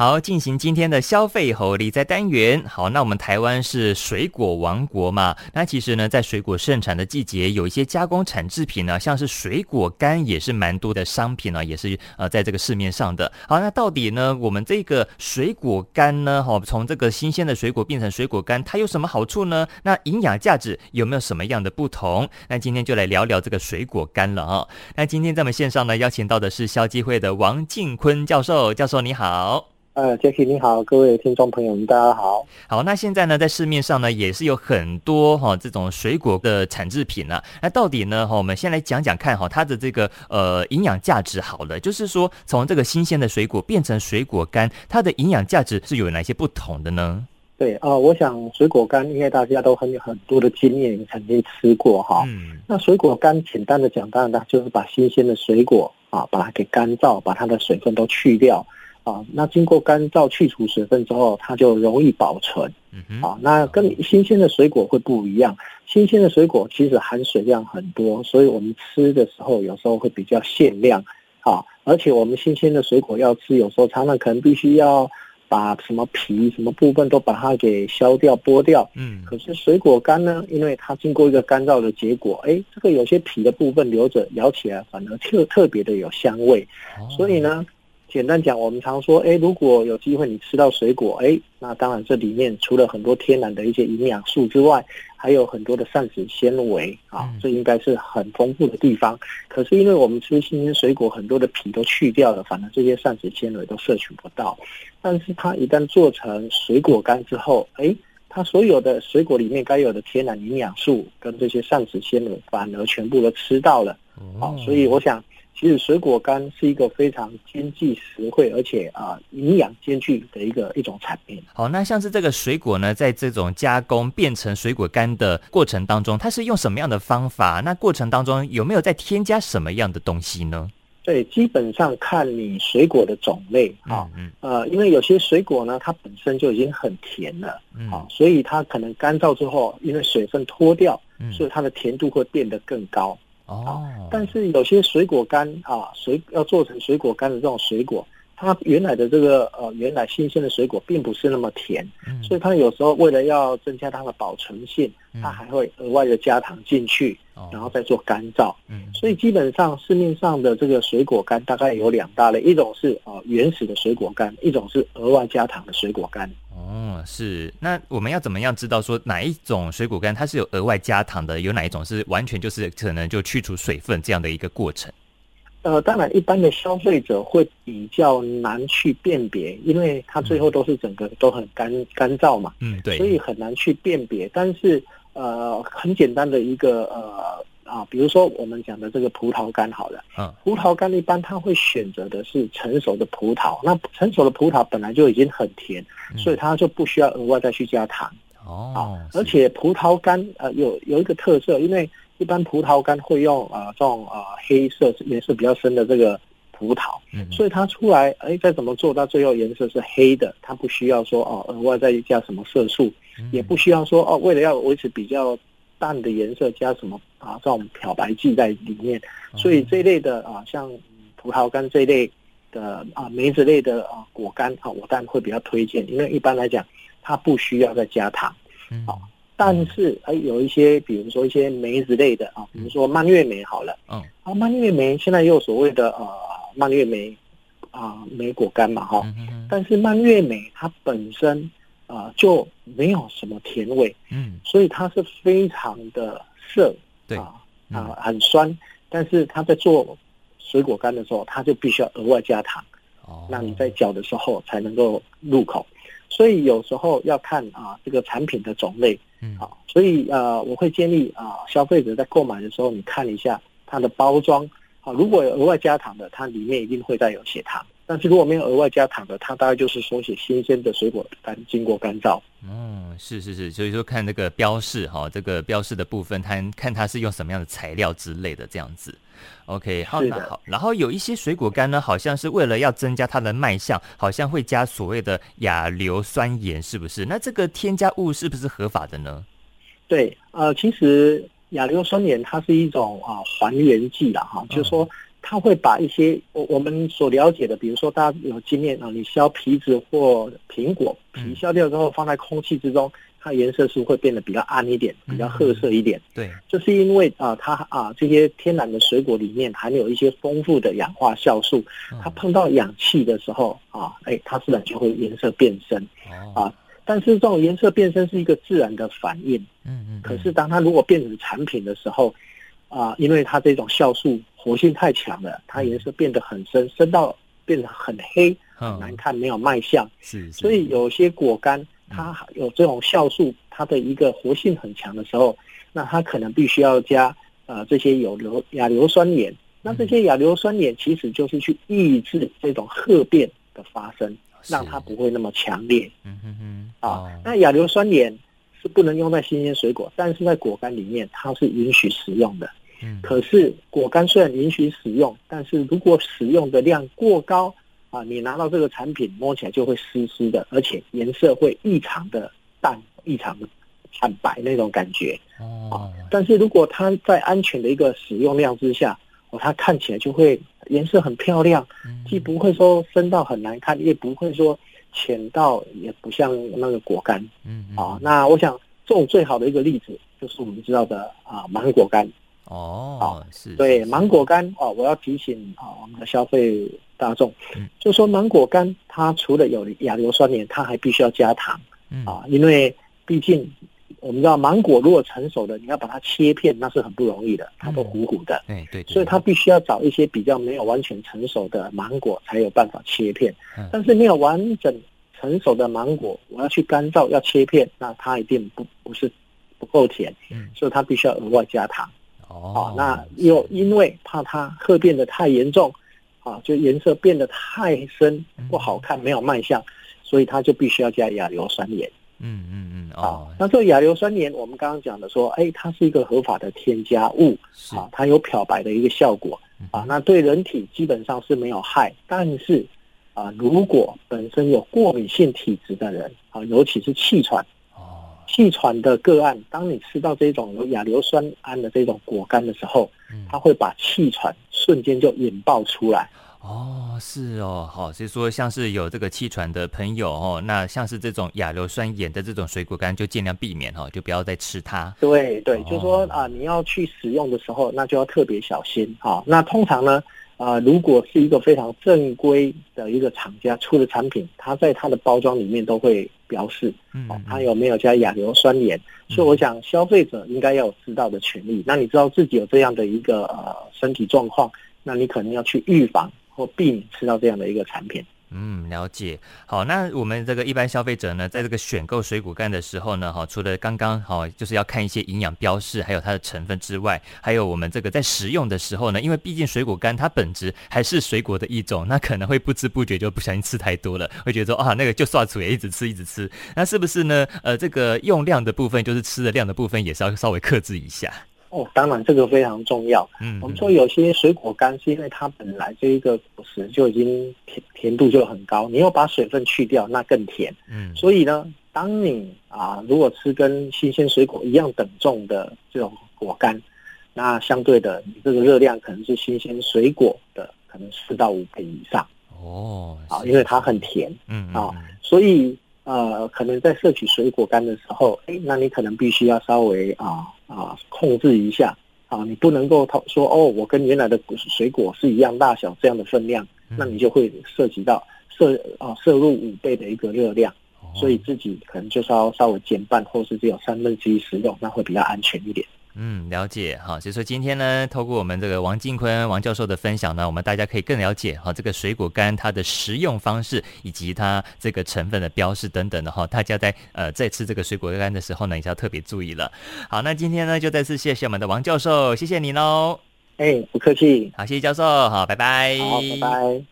好，进行今天的消费猴理财单元。好，那我们台湾是水果王国嘛？那其实呢，在水果盛产的季节，有一些加工产制品呢，像是水果干也是蛮多的商品呢，也是呃在这个市面上的。好，那到底呢，我们这个水果干呢，哈，从这个新鲜的水果变成水果干，它有什么好处呢？那营养价值有没有什么样的不同？那今天就来聊聊这个水果干了啊。那今天在我们线上呢，邀请到的是消基会的王进坤教授，教授你好。呃，杰西你好，各位听众朋友们，大家好。好，那现在呢，在市面上呢，也是有很多哈、哦、这种水果的产制品呢、啊。那到底呢，哈、哦，我们先来讲讲看哈、哦，它的这个呃营养价值好了，就是说从这个新鲜的水果变成水果干，它的营养价值是有哪些不同的呢？对啊、呃，我想水果干应该大家都很有很多的经验，曾经吃过哈。嗯。那水果干简单的讲，当然它就是把新鲜的水果啊，把它给干燥，把它的水分都去掉。啊，那经过干燥去除水分之后，它就容易保存。嗯啊，那跟新鲜的水果会不一样。新鲜的水果其实含水量很多，所以我们吃的时候有时候会比较限量。啊，而且我们新鲜的水果要吃，有时候常常可能必须要把什么皮、什么部分都把它给削掉、剥掉。嗯。可是水果干呢，因为它经过一个干燥的结果，哎，这个有些皮的部分留着，咬起来反而特特别的有香味。所以呢。简单讲，我们常说，哎，如果有机会你吃到水果，哎，那当然这里面除了很多天然的一些营养素之外，还有很多的膳食纤维啊，这应该是很丰富的地方。可是因为我们吃新鲜水果，很多的皮都去掉了，反而这些膳食纤维都摄取不到。但是它一旦做成水果干之后，哎，它所有的水果里面该有的天然营养素跟这些膳食纤维，反而全部都吃到了。好，所以我想。其实水果干是一个非常经济实惠，而且啊营养兼具的一个一种产品。好，那像是这个水果呢，在这种加工变成水果干的过程当中，它是用什么样的方法？那过程当中有没有再添加什么样的东西呢？对，基本上看你水果的种类啊，嗯，呃，因为有些水果呢，它本身就已经很甜了，嗯，啊，所以它可能干燥之后，因为水分脱掉，嗯，所以它的甜度会变得更高。哦，但是有些水果干啊，水要做成水果干的这种水果，它原来的这个呃，原来新鲜的水果并不是那么甜，嗯，所以它有时候为了要增加它的保存性，它还会额外的加糖进去，然后再做干燥。嗯，所以基本上市面上的这个水果干大概有两大类，一种是呃原始的水果干，一种是额外加糖的水果干。哦，是。那我们要怎么样知道说哪一种水果干它是有额外加糖的，有哪一种是完全就是可能就去除水分这样的一个过程？呃，当然，一般的消费者会比较难去辨别，因为它最后都是整个都很干干燥嘛，嗯，对，所以很难去辨别。但是呃，很简单的一个呃。啊，比如说我们讲的这个葡萄干好了，嗯，葡萄干一般它会选择的是成熟的葡萄，那成熟的葡萄本来就已经很甜，嗯、所以它就不需要额外再去加糖。哦，啊，而且葡萄干呃有有一个特色，因为一般葡萄干会用啊、呃、这种啊、呃、黑色颜色比较深的这个葡萄，嗯，所以它出来哎再怎么做到最后颜色是黑的，它不需要说哦额外再加什么色素，嗯、也不需要说哦为了要维持比较。淡的颜色加什么啊？这种漂白剂在里面，所以这一类的啊，像葡萄干这一类的啊，梅子类的啊果干啊，我当然会比较推荐，因为一般来讲它不需要再加糖。啊，但是哎，有一些比如说一些梅子类的啊，比如说蔓越莓好了，嗯，啊蔓越莓现在也有所谓的呃蔓越莓啊莓果干嘛哈，但是蔓越莓它本身。啊、呃，就没有什么甜味，嗯，所以它是非常的涩，对啊啊，很酸。但是它在做水果干的时候，它就必须要额外加糖，哦，那你在嚼的时候才能够入口。所以有时候要看啊这个产品的种类，嗯，啊，所以呃，我会建议啊消费者在购买的时候，你看一下它的包装，啊，如果有额外加糖的，它里面一定会带有些糖。但是如果没有额外加糖的，它大概就是说写新鲜的水果干经过干燥。嗯，是是是，所以说看这个标示哈，这个标示的部分，它看它是用什么样的材料之类的这样子。OK，好，那好，然后有一些水果干呢，好像是为了要增加它的卖相，好像会加所谓的亚硫酸盐，是不是？那这个添加物是不是合法的呢？对，呃，其实亚硫酸盐它是一种啊还原剂啦，哈，就是说。他会把一些我我们所了解的，比如说大家有经验啊，你削皮子或苹果皮削掉之后放在空气之中，它颜色是会变得比较暗一点，比较褐色一点。嗯、对，这是因为啊，它啊这些天然的水果里面含有一些丰富的氧化酵素，它碰到氧气的时候啊，哎，它自然就会颜色变深啊。但是这种颜色变深是一个自然的反应。嗯嗯。可是当它如果变成产品的时候，啊，因为它这种酵素活性太强了，它颜色变得很深，深到变得很黑，很难看，没有卖相。是。所以有些果干它有这种酵素，它的一个活性很强的时候，那它可能必须要加呃这些有硫亚硫酸盐。那这些亚硫酸盐其实就是去抑制这种褐变的发生，让它不会那么强烈。嗯嗯嗯。啊，那亚硫酸盐是不能用在新鲜水果，但是在果干里面它是允许使用的。可是果干虽然允许使用，但是如果使用的量过高啊，你拿到这个产品摸起来就会湿湿的，而且颜色会异常的淡、异常的惨白那种感觉。哦。但是如果它在安全的一个使用量之下，哦，它看起来就会颜色很漂亮，既不会说深到很难看，也不会说浅到也不像那个果干。嗯。啊，那我想这种最好的一个例子就是我们知道的啊芒果干。哦，好，是对芒果干哦，我要提醒啊，我们的消费大众，嗯，就说芒果干它除了有亚硫酸盐，它还必须要加糖，嗯。啊，因为毕竟我们知道芒果如果成熟的，你要把它切片，那是很不容易的，它都糊糊的，对对，所以它必须要找一些比较没有完全成熟的芒果才有办法切片，但是没有完整成熟的芒果，我要去干燥要切片，那它一定不不是不够甜，嗯，所以它必须要额外加糖。哦，那又因为怕它褐变得太严重，啊，就颜色变得太深不好看，没有卖相，所以它就必须要加亚硫酸盐。嗯嗯嗯，哦，那这个亚硫酸盐，我们刚刚讲的说，哎，它是一个合法的添加物，啊，它有漂白的一个效果，啊，那对人体基本上是没有害，但是啊，如果本身有过敏性体质的人，啊，尤其是气喘。气喘的个案，当你吃到这种有亚硫酸胺的这种果干的时候，它会把气喘瞬间就引爆出来。哦，是哦，好，所以说像是有这个气喘的朋友哦，那像是这种亚硫酸盐的这种水果干，就尽量避免哈，就不要再吃它。对对，就说啊，你要去使用的时候，那就要特别小心哈。那通常呢？啊、呃，如果是一个非常正规的一个厂家出的产品，它在它的包装里面都会标示，嗯，它有没有加亚硫酸盐？所以我想消费者应该要有知道的权利。那你知道自己有这样的一个呃身体状况，那你可能要去预防或避免吃到这样的一个产品。嗯，了解。好，那我们这个一般消费者呢，在这个选购水果干的时候呢，哈，除了刚刚好就是要看一些营养标示，还有它的成分之外，还有我们这个在食用的时候呢，因为毕竟水果干它本质还是水果的一种，那可能会不知不觉就不小心吃太多了，会觉得说啊，那个就刷嘴，一直吃一直吃，那是不是呢？呃，这个用量的部分，就是吃的量的部分，也是要稍微克制一下。哦，当然这个非常重要。嗯，我们说有些水果干是因为它本来这一个果实就已经甜甜度就很高，你要把水分去掉，那更甜。嗯，所以呢，当你啊如果吃跟新鲜水果一样等重的这种果干，那相对的你这个热量可能是新鲜水果的可能四到五倍以上。哦，啊，因为它很甜。嗯，嗯，啊，所以呃，可能在摄取水果干的时候，哎，那你可能必须要稍微啊。啊，控制一下啊！你不能够说哦，我跟原来的水果是一样大小这样的分量，嗯、那你就会涉及到摄啊摄入五倍的一个热量，哦、所以自己可能就稍稍微减半，或是只有三分之一食用，那会比较安全一点。嗯，了解哈。所以说今天呢，透过我们这个王进坤王教授的分享呢，我们大家可以更了解哈这个水果干它的食用方式以及它这个成分的标示等等的哈。大家在呃在吃这个水果干的时候呢，也是要特别注意了。好，那今天呢就再次谢谢我们的王教授，谢谢你喽。哎，不客气。好，谢谢教授，好，拜拜。好，拜拜。